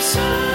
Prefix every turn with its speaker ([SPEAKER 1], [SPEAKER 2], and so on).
[SPEAKER 1] sun.